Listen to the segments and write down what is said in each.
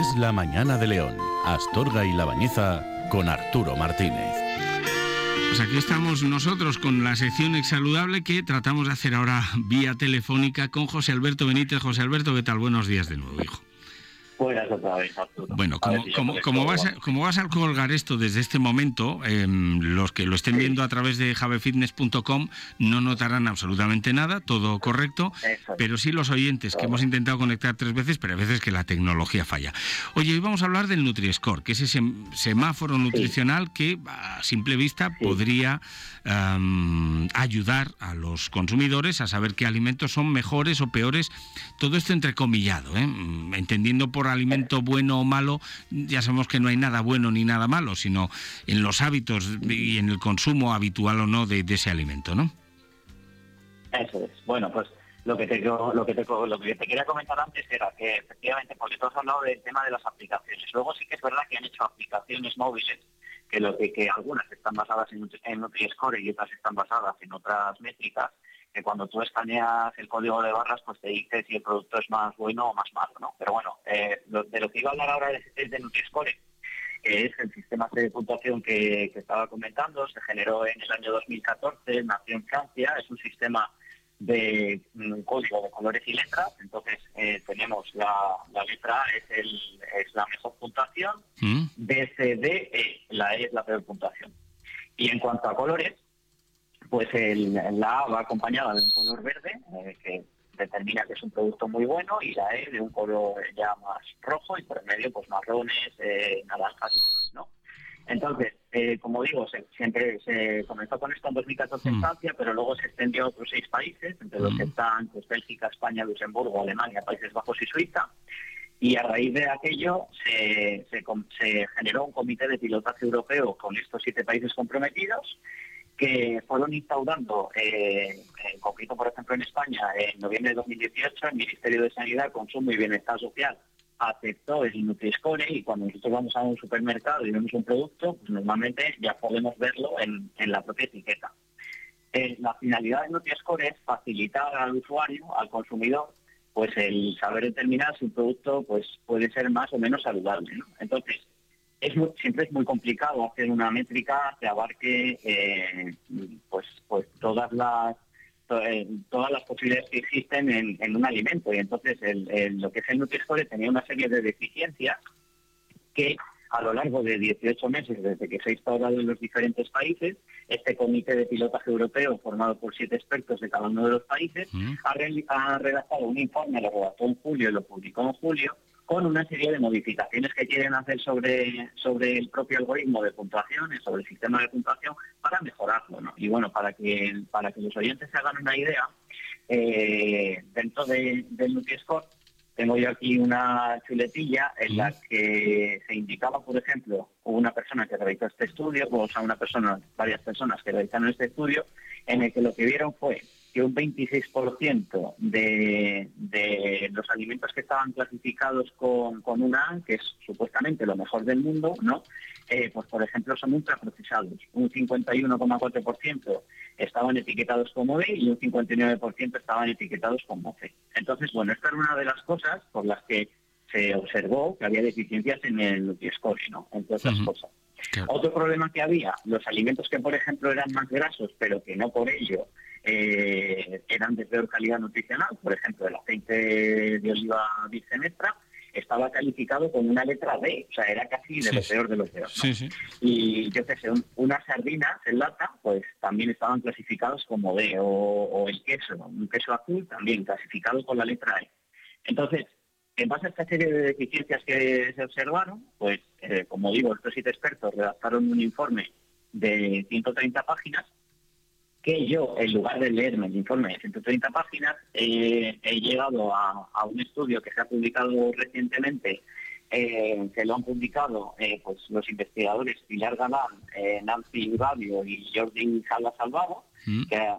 Es la mañana de León, Astorga y La Bañeza con Arturo Martínez. Pues aquí estamos nosotros con la sección Exsaludable que tratamos de hacer ahora vía telefónica con José Alberto Benítez. José Alberto, ¿qué tal? Buenos días de nuevo, hijo. Bueno, como, vas a, como vas a colgar esto desde este momento, em, los que lo estén viendo a través de javefitness.com no notarán absolutamente nada, todo correcto, pero sí los oyentes que hemos intentado conectar tres veces, pero hay veces que la tecnología falla. Oye, hoy vamos a hablar del Nutri-Score, que es ese semáforo nutricional que a simple vista podría ayudar a los consumidores a saber qué alimentos son mejores o peores, todo esto entrecomillado, ¿eh? entendiendo por alimento bueno o malo, ya sabemos que no hay nada bueno ni nada malo, sino en los hábitos y en el consumo habitual o no de, ese alimento, ¿no? Eso es. Bueno, pues lo que te lo que te, lo que te quería comentar antes era que efectivamente porque tú has hablado del tema de las aplicaciones luego sí que es verdad que han hecho aplicaciones móviles que lo que, que algunas están basadas en, en Nutri-Score y otras están basadas en otras métricas que cuando tú escaneas el código de barras, pues te dice si el producto es más bueno o más malo, ¿no? Pero bueno, eh, de lo que iba a hablar ahora es de Nutri-Score, que es el sistema de puntuación que, estaba comentando, se generó en el año 2014, nació en Francia, es un sistema de un código de colores y letras, entonces eh, tenemos la, letra A es, el, es la mejor puntuación, mm. B, C, D, E, la E es la peor puntuación. Y en cuanto a colores, pues el, la A va acompañada de un color verde, eh, que determina que es un producto muy bueno, y la E de un color ya más rojo, y por el medio pues marrones, eh, naranjas y demás, ¿no? Entonces, eh, como digo, siempre se comenzó con esto en 2014 en mm. Francia, pero luego se extendió a otros seis países, entre los que mm. están pues, Bélgica, España, Luxemburgo, Alemania, Países Bajos y Suiza. Y a raíz de aquello se, se, se generó un comité de pilotaje europeo con estos siete países comprometidos que fueron instaurando, eh, en concreto, por ejemplo, en España, en noviembre de 2018, el Ministerio de Sanidad, Consumo y Bienestar Social aceptó el Nutri-Score y cuando nosotros vamos a un supermercado y vemos un producto, pues normalmente ya podemos verlo en, la propia etiqueta. Eh, la finalidad del Nutri-Score es facilitar al usuario, al consumidor, pues el saber determinar si un producto pues puede ser más o menos saludable. Entonces, es siempre es muy complicado hacer una métrica que abarque eh, pues pues todas las eh, todas las posibilidades que existen en, un alimento. Y entonces lo que es el Nutri-Score tenía una serie de deficiencias que a lo largo de 18 meses desde que se ha instaurado en los diferentes países este comité de pilotaje europeo formado por siete expertos de cada uno de los países ha, ha redactado un informe lo redactó en julio y lo publicó en julio con una serie de modificaciones que quieren hacer sobre, sobre el propio algoritmo de puntuación, sobre el sistema de puntuación, para mejorarlo. ¿no? Y bueno, para que, para que los oyentes se hagan una idea, eh, dentro de, del NutriScore tengo yo aquí una chuletilla en la que se indicaba, por ejemplo, una persona que realizó este estudio, o sea, una persona, varias personas que realizaron este estudio, en el que lo que vieron fue que un 26% de, de los alimentos que estaban clasificados con, con una A, que es supuestamente lo mejor del mundo, ¿no? Eh, pues por ejemplo son ultraprocesados. Un 51,4% estaban etiquetados como B y un 59% estaban etiquetados como C. Entonces, bueno, esta era una de las cosas por las que se observó que había deficiencias en el Nutri-Score, ¿no? Entre otras cosas. Otro problema que había, los alimentos que por ejemplo eran más grasos, pero que no por ello eh, eran de peor calidad nutricional. Por ejemplo, el aceite de oliva virgen extra estaba calificado con una letra D, o sea, era casi de lo peor de los peores. Y yo qué sé, unas sardinas en lata, pues también estaban clasificados como D, o, el queso, un queso azul también clasificado con la letra E. Entonces, en base a esta serie de deficiencias que se observaron, pues, eh, como digo, estos siete expertos redactaron un informe de 130 páginas que yo, en lugar de leerme el informe de 130 páginas, he llegado a, un estudio que se ha publicado recientemente, eh, que lo han publicado eh, pues los investigadores Pilar Galán, eh, Nancy Babio y Jordi Sala Salvado, mm. que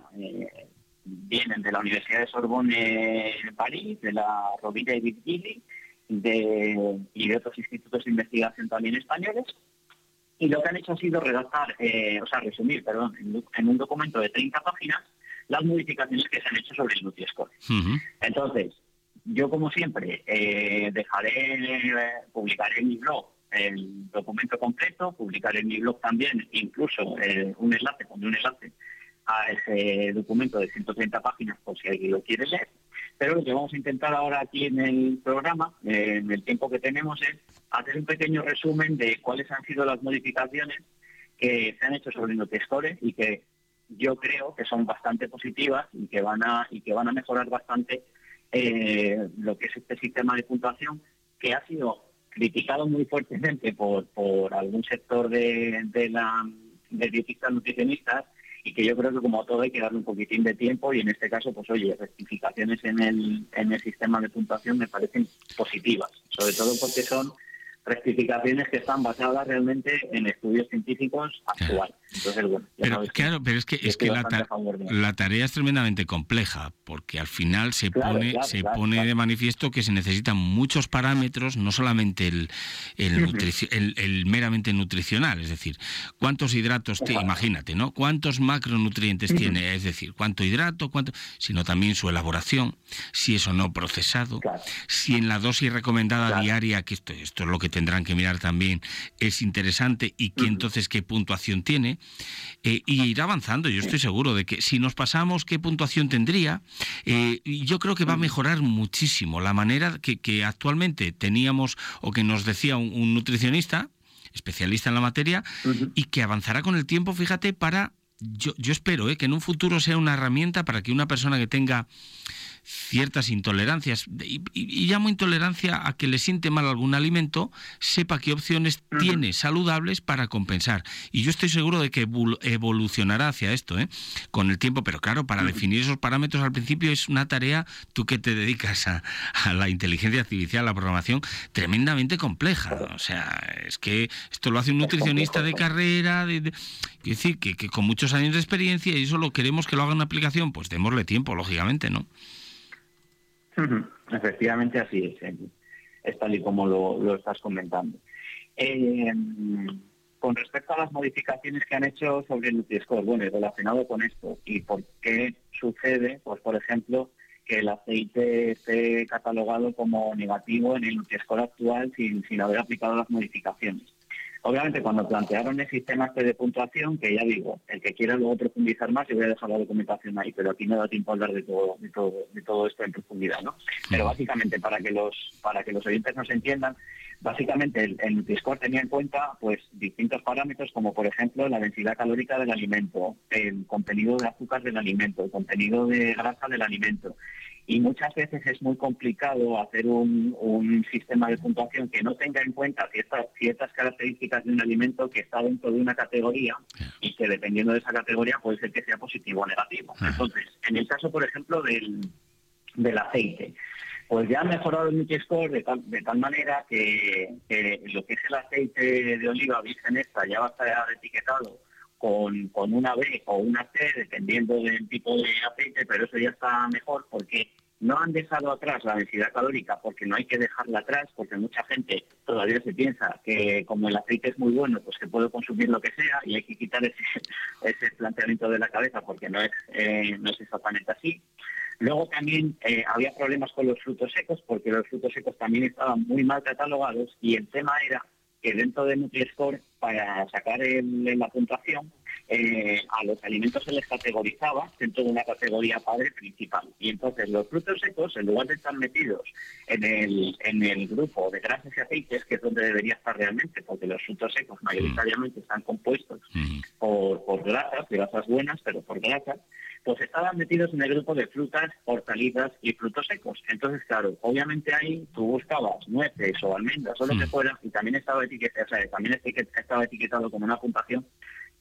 vienen de la Universidad de Sorbonne en París, de la Rovira y Virgili, de, y de otros institutos de investigación también españoles, y lo que han hecho ha sido redactar, eh, o sea, resumir, perdón, en, un documento de 30 páginas las modificaciones que se han hecho sobre el Nutri-Score. Entonces, yo como siempre eh, dejaré, publicaré en mi blog el documento completo, publicaré en mi blog también incluso un enlace, pondré un enlace a ese documento de 130 páginas por si alguien lo quiere leer. Pero lo que vamos a intentar ahora aquí en el programa, en el tiempo que tenemos, es hacer un pequeño resumen de cuáles han sido las modificaciones que se han hecho sobre Nutri-Score y que yo creo que son bastante positivas y que van a y que van a mejorar bastante eh, lo que es este sistema de puntuación que ha sido criticado muy fuertemente por, por algún sector de, de la de dietistas nutricionistas y que yo creo que como todo hay que darle un poquitín de tiempo y en este caso, pues oye, rectificaciones en el, en el sistema de puntuación me parecen positivas, sobre todo porque son rectificaciones que están basadas realmente en estudios científicos actuales. Entonces, bueno, pero, claro, pero es que, es que la, tarea es tremendamente compleja, porque al final se pone, se pone de manifiesto que se necesitan muchos parámetros, no solamente el, el, meramente nutricional, es decir, cuántos hidratos tiene, imagínate, ¿no? Cuántos macronutrientes tiene, es decir, cuánto hidrato, cuánto, sino también su elaboración, si es o no procesado, si en la dosis recomendada diaria, que esto, esto es lo que tendrán que mirar también, es interesante y que entonces qué puntuación tiene eh, y ir avanzando. Yo estoy seguro de que si nos pasamos, ¿qué puntuación tendría? Eh, yo creo que va a mejorar muchísimo la manera que, actualmente teníamos o que nos decía un, nutricionista, especialista en la materia, y que avanzará con el tiempo, fíjate, para... Yo, yo espero eh, que en un futuro sea una herramienta para que una persona que tenga ciertas intolerancias, y, llamo intolerancia a que le siente mal algún alimento, sepa qué opciones tiene saludables para compensar. Y yo estoy seguro de que evolucionará hacia esto ¿eh? con el tiempo, pero claro, para definir esos parámetros al principio es una tarea, tú que te dedicas a, la inteligencia artificial, a la programación, tremendamente compleja. O sea, es que esto lo hace un nutricionista de carrera, de, decir, que, que con muchos años de experiencia y eso lo queremos que lo haga una aplicación, pues démosle tiempo, lógicamente, ¿no? Efectivamente así es, es tal y como lo, estás comentando. Eh, con respecto a las modificaciones que han hecho sobre el Nutri-Score, bueno, relacionado con esto, ¿y por qué sucede? Pues, por ejemplo, que el aceite esté catalogado como negativo en el Nutri-Score actual sin, sin haber aplicado las modificaciones. Obviamente, cuando plantearon el sistema este de puntuación, que ya digo, el que quiera luego profundizar más, yo voy a dejar la documentación ahí, pero aquí no da tiempo a hablar de todo, de todo, de todo esto en profundidad, ¿no? Pero básicamente, para que los, para que los oyentes nos entiendan, básicamente el, el Nutri-Score tenía en cuenta pues distintos parámetros, como por ejemplo la densidad calórica del alimento, el contenido de azúcar del alimento, el contenido de grasa del alimento, y muchas veces es muy complicado hacer un, sistema de puntuación que no tenga en cuenta ciertas, ciertas características de un alimento que está dentro de una categoría y que dependiendo de esa categoría puede ser que sea positivo o negativo. Entonces, en el caso, por ejemplo, del, del aceite, pues ya ha mejorado el Nutri-Score de tal, de tal manera que, lo que es el aceite de oliva virgen extra ya va a estar etiquetado con, con una B o una C, dependiendo del tipo de aceite, pero eso ya está mejor porque no han dejado atrás la densidad calórica porque no hay que dejarla atrás, porque mucha gente todavía se piensa que como el aceite es muy bueno, pues que puedo consumir lo que sea y hay que quitar ese, ese planteamiento de la cabeza porque no es, eh, no es exactamente así. Luego también eh, había problemas con los frutos secos porque los frutos secos también estaban muy mal catalogados y el tema era que dentro de NutriScore, para sacar la puntuación, eh, a los alimentos se les categorizaba dentro de una categoría padre principal. Y entonces los frutos secos, en lugar de estar metidos en el, en el grupo de grasas y aceites, que es donde debería estar realmente, porque los frutos secos mayoritariamente están compuestos por, por grasas, grasas buenas, pero por grasas, pues estaban metidos en el grupo de frutas, hortalizas y frutos secos. Entonces, claro, obviamente ahí tú buscabas nueces o almendras o lo que mm. fuera y también estaba etiquetado, o sea, también estaba etiquetado como una puntuación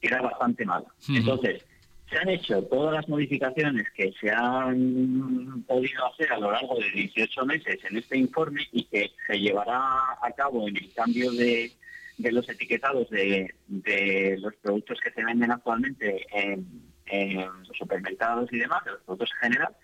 era bastante mala. Entonces, se han hecho todas las modificaciones que se han podido hacer a lo largo de 18 meses en este informe y que se llevará a cabo en el cambio de, de los etiquetados de, de los productos que se venden actualmente en en los supermercados y demás, de los productos en general,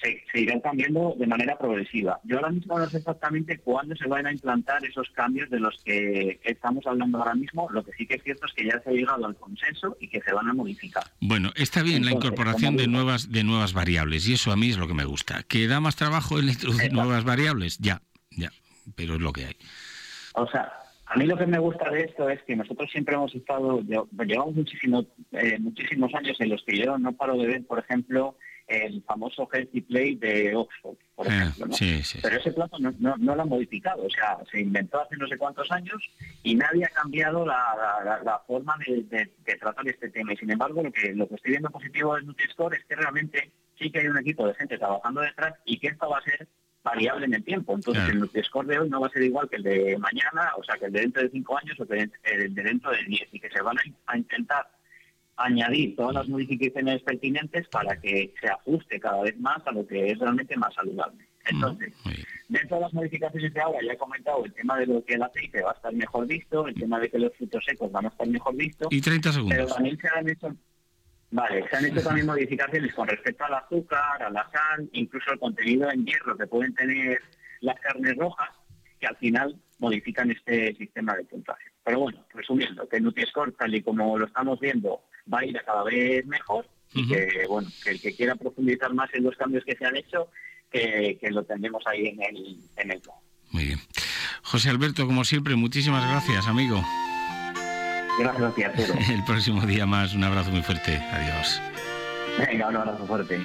se, irán cambiando de manera progresiva. Yo ahora mismo no sé exactamente cuándo se van a implantar esos cambios de los que, estamos hablando ahora mismo. Lo que sí que es cierto es que ya se ha llegado al consenso y que se van a modificar. Bueno, está bien la incorporación de nuevas de nuevas variables y eso a mí es lo que me gusta. ¿Que da más trabajo el introducir nuevas variables? Ya, ya, pero es lo que hay. O sea, a mí lo que me gusta de esto es que nosotros siempre hemos estado, llevamos muchísimo, eh, muchísimos años en los que yo no paro de ver, por ejemplo, el famoso Healthy Play de Oxford, por ah, ejemplo. ¿no? Pero ese plazo no, lo han modificado, o sea, se inventó hace no sé cuántos años y nadie ha cambiado la, forma de, tratar este tema. Y sin embargo, lo que, lo que estoy viendo positivo del Nutri-Score es que realmente sí que hay un equipo de gente trabajando detrás y que esto va a ser variable en el tiempo. Entonces, el Nutri-Score de hoy no va a ser igual que el de mañana, o sea, que el de dentro de cinco años o que el de dentro de diez, y que se van a intentar añadir todas las modificaciones pertinentes para que se ajuste cada vez más a lo que es realmente más saludable. Entonces, dentro de las modificaciones de ahora ya he comentado el tema de lo que el aceite va a estar mejor visto, el tema de que los frutos secos van a estar mejor vistos. Y 30 segundos. Pero también se han hecho, vale, se han hecho también modificaciones con respecto al azúcar, a la sal, incluso el contenido en hierro que pueden tener las carnes rojas, que al final modifican este sistema de puntuación. Pero bueno, resumiendo, que Nutri-Score, tal y como lo estamos viendo, va a ir a cada vez mejor y que, bueno, que el que quiera profundizar más en los cambios que se han hecho, que, lo tendremos ahí en el, en el Muy bien. José Alberto, como siempre, muchísimas gracias, amigo. Gracias Arturo. El próximo día más, un abrazo muy fuerte. Adiós. Venga, un abrazo fuerte.